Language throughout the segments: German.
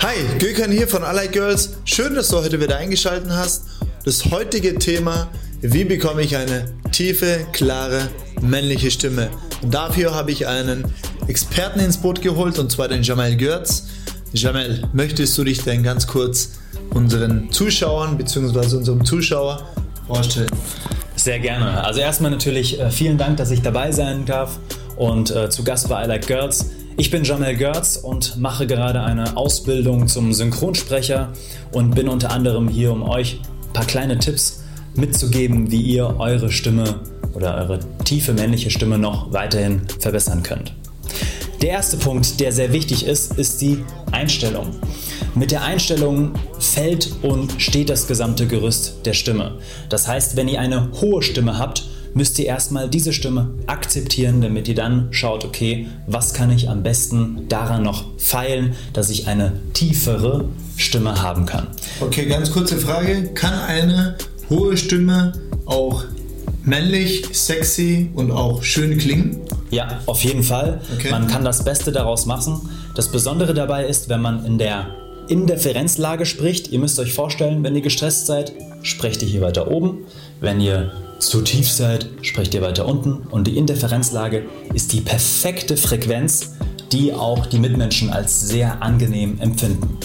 Hi, Gökhan hier von Allied Girls. Schön, dass du heute wieder eingeschaltet hast. Das heutige Thema, wie bekomme ich eine tiefe, klare, männliche Stimme? Und dafür habe ich einen Experten ins Boot geholt, und zwar den Jamel Görz. Jamel, möchtest du dich denn ganz kurz unseren Zuschauern bzw. unserem Zuschauer vorstellen? Sehr gerne. Also erstmal natürlich äh, vielen Dank, dass ich dabei sein darf und äh, zu Gast bei I Like Girls. Ich bin Jamel Görz und mache gerade eine Ausbildung zum Synchronsprecher und bin unter anderem hier, um euch ein paar kleine Tipps mitzugeben, wie ihr eure Stimme oder eure tiefe männliche Stimme noch weiterhin verbessern könnt. Der erste Punkt, der sehr wichtig ist, ist die Einstellung. Mit der Einstellung fällt und steht das gesamte Gerüst der Stimme. Das heißt, wenn ihr eine hohe Stimme habt, müsst ihr erstmal diese Stimme akzeptieren, damit ihr dann schaut, okay, was kann ich am besten daran noch feilen, dass ich eine tiefere Stimme haben kann. Okay, ganz kurze Frage. Kann eine hohe Stimme auch männlich, sexy und auch schön klingen? Ja, auf jeden Fall. Okay. Man kann das Beste daraus machen. Das Besondere dabei ist, wenn man in der Indifferenzlage spricht. Ihr müsst euch vorstellen, wenn ihr gestresst seid, sprecht ihr hier weiter oben. Wenn ihr zu tief seid, sprecht ihr weiter unten. Und die Indifferenzlage ist die perfekte Frequenz, die auch die Mitmenschen als sehr angenehm empfinden.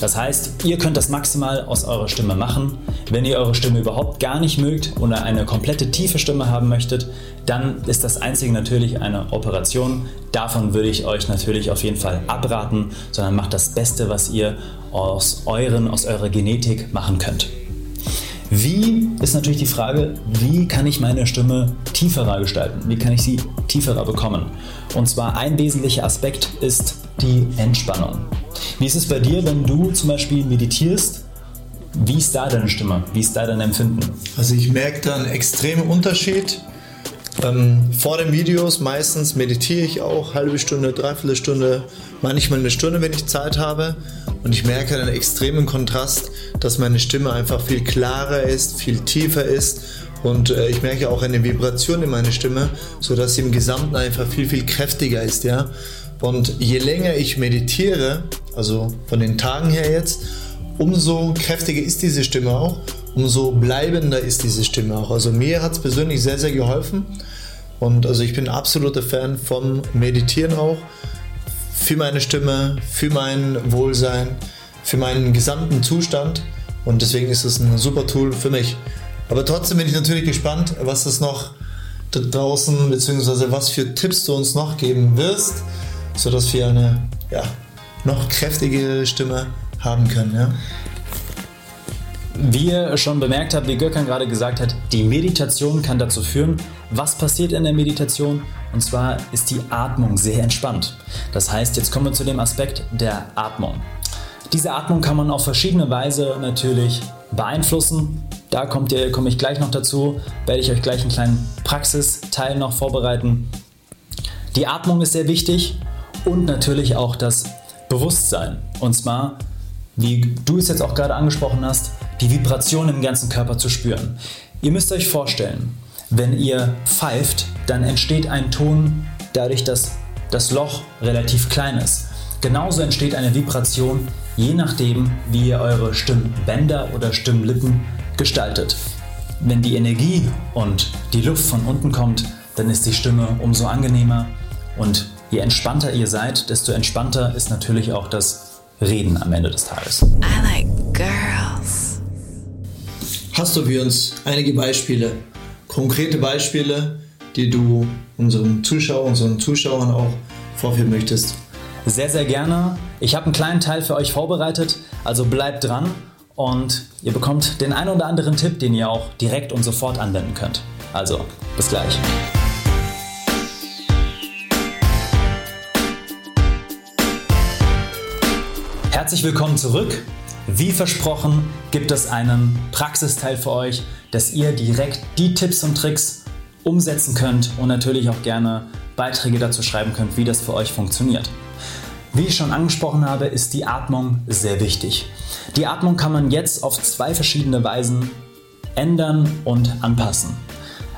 Das heißt, ihr könnt das maximal aus eurer Stimme machen. Wenn ihr eure Stimme überhaupt gar nicht mögt oder eine komplette tiefe Stimme haben möchtet, dann ist das einzige natürlich eine Operation. Davon würde ich euch natürlich auf jeden Fall abraten, sondern macht das Beste, was ihr aus euren, aus eurer Genetik machen könnt. Wie ist natürlich die Frage, wie kann ich meine Stimme tieferer gestalten? Wie kann ich sie tieferer bekommen? Und zwar ein wesentlicher Aspekt ist die Entspannung. Wie ist es bei dir, wenn du zum Beispiel meditierst? Wie ist da deine Stimme? Wie ist da dein Empfinden? Also ich merke da einen extremen Unterschied. Ähm, vor den Videos meistens meditiere ich auch halbe Stunde, dreiviertel Stunde, manchmal eine Stunde, wenn ich Zeit habe. Und ich merke einen extremen Kontrast, dass meine Stimme einfach viel klarer ist, viel tiefer ist. Und äh, ich merke auch eine Vibration in meiner Stimme, sodass sie im Gesamten einfach viel, viel kräftiger ist. Ja? Und je länger ich meditiere, also von den Tagen her jetzt, umso kräftiger ist diese Stimme auch, umso bleibender ist diese Stimme auch. Also mir hat es persönlich sehr, sehr geholfen. Und also ich bin absoluter Fan vom Meditieren auch. Für meine Stimme, für mein Wohlsein, für meinen gesamten Zustand. Und deswegen ist es ein super Tool für mich. Aber trotzdem bin ich natürlich gespannt, was das noch da draußen, beziehungsweise was für Tipps du uns noch geben wirst, sodass wir eine ja, noch kräftige Stimme haben können. Ja? Wie ihr schon bemerkt habt, wie Gökhan gerade gesagt hat, die Meditation kann dazu führen, was passiert in der Meditation? Und zwar ist die Atmung sehr entspannt. Das heißt, jetzt kommen wir zu dem Aspekt der Atmung. Diese Atmung kann man auf verschiedene Weise natürlich beeinflussen. Da kommt ihr, komme ich gleich noch dazu, werde ich euch gleich einen kleinen Praxisteil noch vorbereiten. Die Atmung ist sehr wichtig und natürlich auch das Bewusstsein. Und zwar, wie du es jetzt auch gerade angesprochen hast, die Vibration im ganzen Körper zu spüren. Ihr müsst euch vorstellen, wenn ihr pfeift, dann entsteht ein Ton dadurch, dass das Loch relativ klein ist. Genauso entsteht eine Vibration, je nachdem, wie ihr eure Stimmbänder oder Stimmlippen gestaltet. Wenn die Energie und die Luft von unten kommt, dann ist die Stimme umso angenehmer und je entspannter ihr seid, desto entspannter ist natürlich auch das Reden am Ende des Tages. I like girls. Hast du für uns einige Beispiele, konkrete Beispiele, die du unseren Zuschauern, unseren Zuschauern auch vorführen möchtest? Sehr, sehr gerne. Ich habe einen kleinen Teil für euch vorbereitet, also bleibt dran und ihr bekommt den einen oder anderen Tipp, den ihr auch direkt und sofort anwenden könnt. Also, bis gleich. Herzlich willkommen zurück. Wie versprochen gibt es einen Praxisteil für euch, dass ihr direkt die Tipps und Tricks umsetzen könnt und natürlich auch gerne Beiträge dazu schreiben könnt, wie das für euch funktioniert. Wie ich schon angesprochen habe, ist die Atmung sehr wichtig. Die Atmung kann man jetzt auf zwei verschiedene Weisen ändern und anpassen.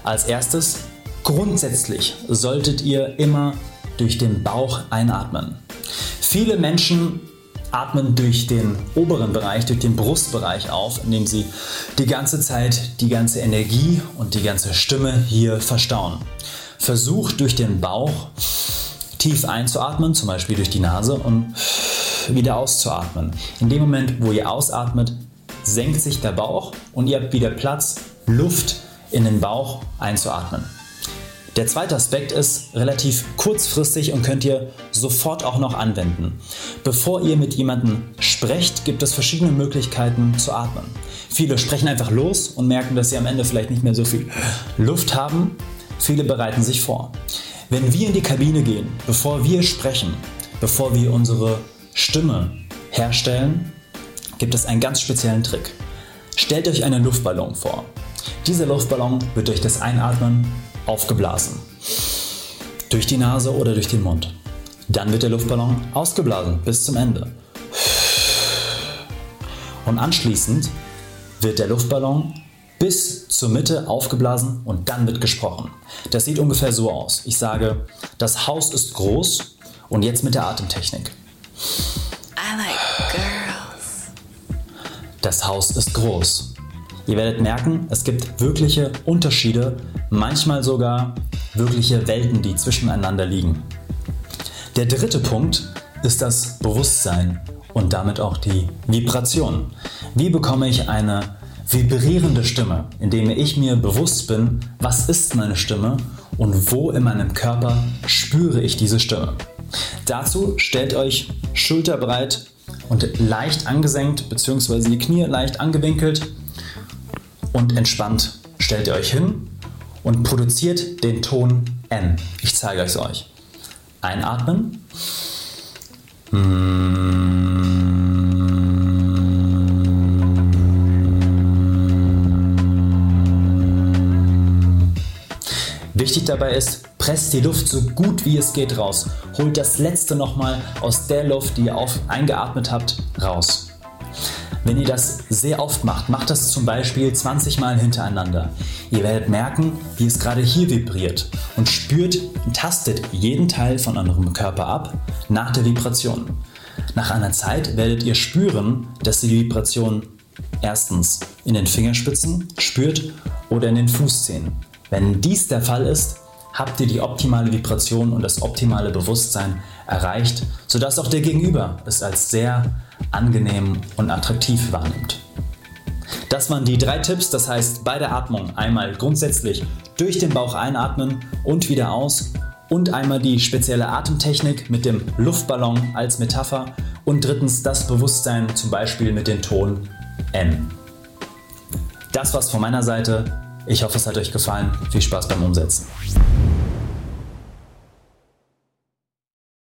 Als erstes, grundsätzlich solltet ihr immer durch den Bauch einatmen. Viele Menschen atmen durch den oberen Bereich, durch den Brustbereich auf, indem sie die ganze Zeit die ganze Energie und die ganze Stimme hier verstauen. Versucht durch den Bauch tief einzuatmen, zum Beispiel durch die Nase und wieder auszuatmen. In dem Moment, wo ihr ausatmet, senkt sich der Bauch und ihr habt wieder Platz, Luft in den Bauch einzuatmen. Der zweite Aspekt ist relativ kurzfristig und könnt ihr sofort auch noch anwenden. Bevor ihr mit jemandem sprecht, gibt es verschiedene Möglichkeiten zu atmen. Viele sprechen einfach los und merken, dass sie am Ende vielleicht nicht mehr so viel Luft haben. Viele bereiten sich vor. Wenn wir in die Kabine gehen, bevor wir sprechen, bevor wir unsere Stimme herstellen, gibt es einen ganz speziellen Trick. Stellt euch einen Luftballon vor. Dieser Luftballon wird durch das Einatmen aufgeblasen. Durch die Nase oder durch den Mund. Dann wird der Luftballon ausgeblasen bis zum Ende. Und anschließend wird der Luftballon bis zur Mitte aufgeblasen und dann wird gesprochen. Das sieht ungefähr so aus. Ich sage, das Haus ist groß und jetzt mit der Atemtechnik. I like girls. Das Haus ist groß. Ihr werdet merken, es gibt wirkliche Unterschiede, manchmal sogar wirkliche Welten, die zwischeneinander liegen. Der dritte Punkt ist das Bewusstsein und damit auch die Vibration. Wie bekomme ich eine vibrierende Stimme, indem ich mir bewusst bin, was ist meine Stimme und wo in meinem Körper spüre ich diese Stimme. Dazu stellt euch schulterbreit und leicht angesenkt bzw. die Knie leicht angewinkelt und entspannt stellt ihr euch hin und produziert den Ton N. Ich zeige es euch. Einatmen. Wichtig dabei ist, presst die Luft so gut wie es geht raus. Holt das letzte nochmal aus der Luft, die ihr auf, eingeatmet habt, raus. Wenn ihr das sehr oft macht, macht das zum Beispiel 20 Mal hintereinander. Ihr werdet merken, wie es gerade hier vibriert und spürt, tastet jeden Teil von eurem Körper ab nach der Vibration. Nach einer Zeit werdet ihr spüren, dass die Vibration erstens in den Fingerspitzen spürt oder in den Fußzehen. Wenn dies der Fall ist, habt ihr die optimale Vibration und das optimale Bewusstsein erreicht, sodass auch der Gegenüber es als sehr angenehm und attraktiv wahrnimmt. Das waren die drei Tipps, das heißt bei der Atmung einmal grundsätzlich durch den Bauch einatmen und wieder aus und einmal die spezielle Atemtechnik mit dem Luftballon als Metapher und drittens das Bewusstsein zum Beispiel mit dem Ton N. Das war's von meiner Seite. Ich hoffe, es hat euch gefallen. Viel Spaß beim Umsetzen.